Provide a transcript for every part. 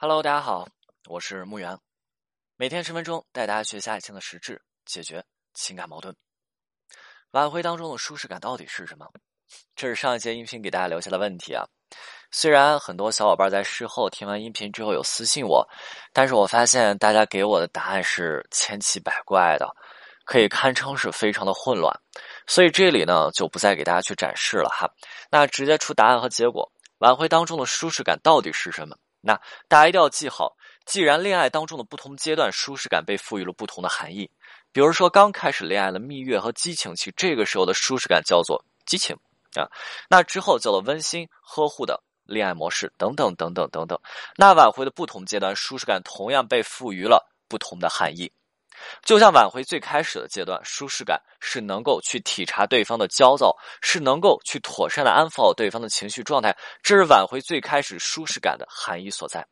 Hello，大家好，我是木源，每天十分钟带大家学习爱情的实质，解决情感矛盾。挽回当中的舒适感到底是什么？这是上一节音频给大家留下的问题啊。虽然很多小伙伴在事后听完音频之后有私信我，但是我发现大家给我的答案是千奇百怪的，可以堪称是非常的混乱。所以这里呢就不再给大家去展示了哈。那直接出答案和结果，挽回当中的舒适感到底是什么？那大家一定要记好，既然恋爱当中的不同阶段舒适感被赋予了不同的含义，比如说刚开始恋爱的蜜月和激情期，这个时候的舒适感叫做激情啊，那之后叫做温馨呵护的恋爱模式等等等等等等。那挽回的不同阶段舒适感同样被赋予了不同的含义，就像挽回最开始的阶段，舒适感是能够去体察对方的焦躁，是能够去妥善的安抚好对方的情绪状态，这是挽回最开始舒适感的含义所在。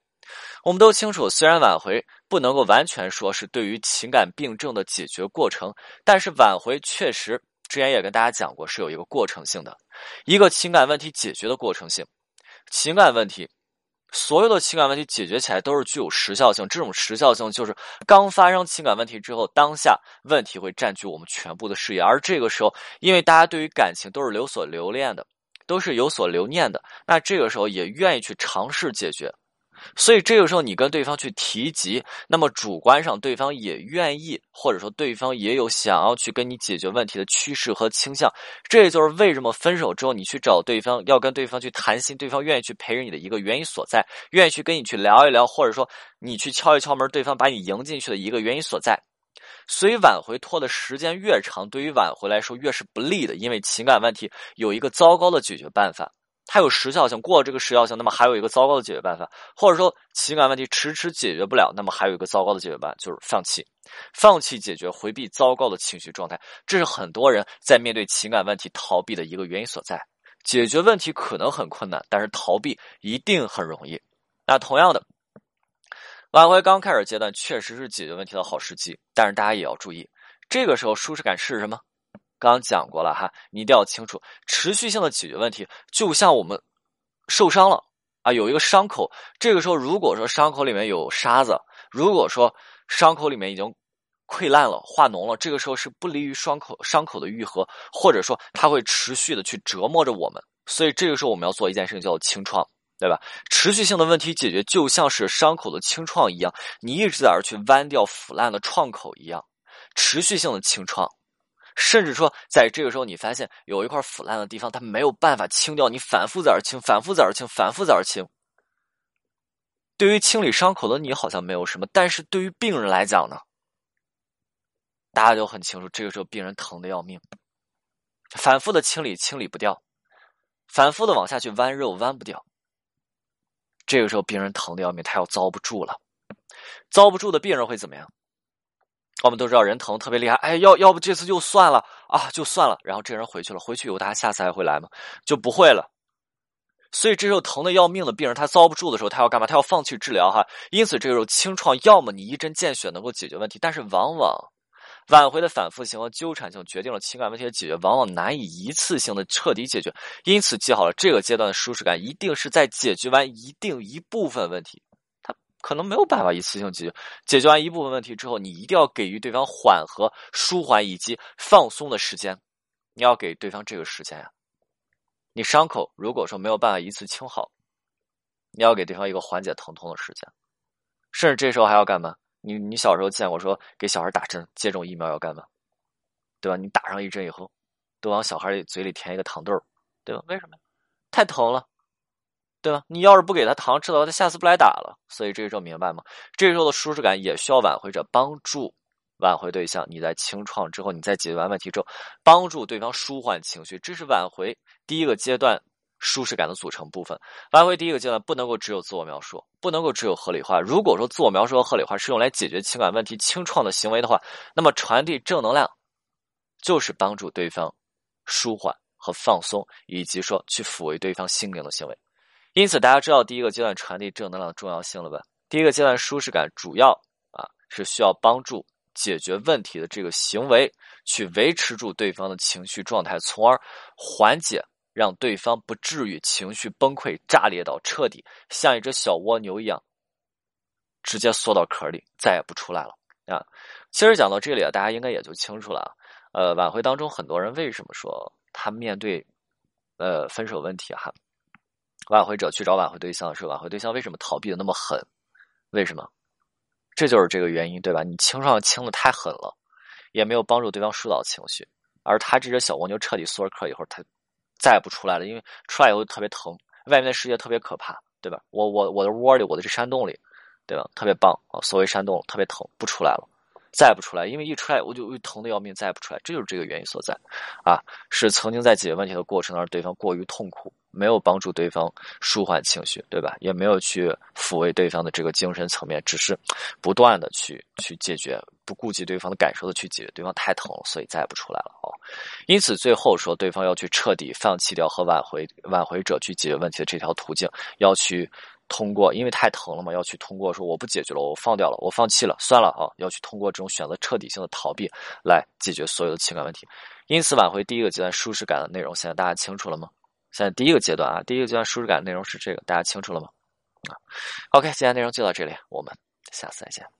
我们都清楚，虽然挽回不能够完全说是对于情感病症的解决过程，但是挽回确实之前也跟大家讲过，是有一个过程性的，一个情感问题解决的过程性。情感问题，所有的情感问题解决起来都是具有时效性，这种时效性就是刚发生情感问题之后，当下问题会占据我们全部的视野，而这个时候，因为大家对于感情都是有所留恋的，都是有所留念的，那这个时候也愿意去尝试解决。所以这个时候，你跟对方去提及，那么主观上对方也愿意，或者说对方也有想要去跟你解决问题的趋势和倾向。这也就是为什么分手之后你去找对方，要跟对方去谈心，对方愿意去陪着你的一个原因所在，愿意去跟你去聊一聊，或者说你去敲一敲门，对方把你迎进去的一个原因所在。所以挽回拖的时间越长，对于挽回来说越是不利的，因为情感问题有一个糟糕的解决办法。它有时效性，过了这个时效性，那么还有一个糟糕的解决办法，或者说情感问题迟迟解决不了，那么还有一个糟糕的解决办法，就是放弃，放弃解决，回避糟糕的情绪状态，这是很多人在面对情感问题逃避的一个原因所在。解决问题可能很困难，但是逃避一定很容易。那同样的，挽回刚开始阶段确实是解决问题的好时机，但是大家也要注意，这个时候舒适感是什么？刚刚讲过了哈，你一定要清楚，持续性的解决问题，就像我们受伤了啊，有一个伤口，这个时候如果说伤口里面有沙子，如果说伤口里面已经溃烂了、化脓了，这个时候是不利于伤口伤口的愈合，或者说它会持续的去折磨着我们。所以这个时候我们要做一件事情，叫做清创，对吧？持续性的问题解决，就像是伤口的清创一样，你一直在那去剜掉腐烂的创口一样，持续性的清创。甚至说，在这个时候，你发现有一块腐烂的地方，它没有办法清掉，你反复在这清，反复在这清，反复在这清。对于清理伤口的你，好像没有什么；但是对于病人来讲呢，大家就很清楚，这个时候病人疼的要命，反复的清理，清理不掉，反复的往下去剜肉，剜不掉。这个时候病人疼的要命，他要遭不住了，遭不住的病人会怎么样？我们都知道人疼特别厉害，哎，要要不这次就算了啊，就算了。然后这人回去了，回去以后他下次还会来吗？就不会了。所以这时候疼的要命的病人，他遭不住的时候，他要干嘛？他要放弃治疗哈。因此这个时候清创，要么你一针见血能够解决问题，但是往往挽回的反复性和纠缠性决定了情感问题的解决，往往难以一次性的彻底解决。因此记好了，这个阶段的舒适感一定是在解决完一定一部分问题。可能没有办法一次性解决，解决完一部分问题之后，你一定要给予对方缓和、舒缓以及放松的时间。你要给对方这个时间呀。你伤口如果说没有办法一次清好，你要给对方一个缓解疼痛的时间。甚至这时候还要干嘛？你你小时候见过说给小孩打针接种疫苗要干嘛？对吧？你打上一针以后，都往小孩嘴里填一个糖豆对吧？为什么？太疼了。对吧？你要是不给他糖吃的话，他下次不来打了。所以这个时候明白吗？这时候的舒适感也需要挽回者帮助挽回对象。你在清创之后，你在解决完问题之后，帮助对方舒缓情绪，这是挽回第一个阶段舒适感的组成部分。挽回第一个阶段不能够只有自我描述，不能够只有合理化。如果说自我描述和合理化是用来解决情感问题、清创的行为的话，那么传递正能量就是帮助对方舒缓和放松，以及说去抚慰对方心灵的行为。因此，大家知道第一个阶段传递正能量的重要性了吧？第一个阶段舒适感主要啊是需要帮助解决问题的这个行为，去维持住对方的情绪状态，从而缓解让对方不至于情绪崩溃、炸裂到彻底像一只小蜗牛一样直接缩到壳里，再也不出来了啊。其实讲到这里啊，大家应该也就清楚了。呃，挽回当中很多人为什么说他面对呃分手问题哈，挽回者去找挽回对象的时候，挽回对象为什么逃避的那么狠？为什么？这就是这个原因，对吧？你清创清的太狠了，也没有帮助对方疏导情绪，而他这只小蜗牛彻底缩了壳以后，他再也不出来了，因为出来以后特别疼，外面的世界特别可怕，对吧？我我我的窝里，我的这山洞里，对吧？特别棒啊，所谓山洞特别疼，不出来了。再不出来，因为一出来我就疼的要命，再不出来，这就是这个原因所在，啊，是曾经在解决问题的过程当中，对方过于痛苦，没有帮助对方舒缓情绪，对吧？也没有去抚慰对方的这个精神层面，只是不断的去去解决，不顾及对方的感受的去解决，对方太疼了，所以再不出来了哦。因此最后说，对方要去彻底放弃掉和挽回挽回者去解决问题的这条途径，要去。通过，因为太疼了嘛，要去通过说我不解决了，我放掉了，我放弃了，算了啊，要去通过这种选择彻底性的逃避来解决所有的情感问题。因此，挽回第一个阶段舒适感的内容，现在大家清楚了吗？现在第一个阶段啊，第一个阶段舒适感内容是这个，大家清楚了吗？啊，OK，今天内容就到这里，我们下次再见。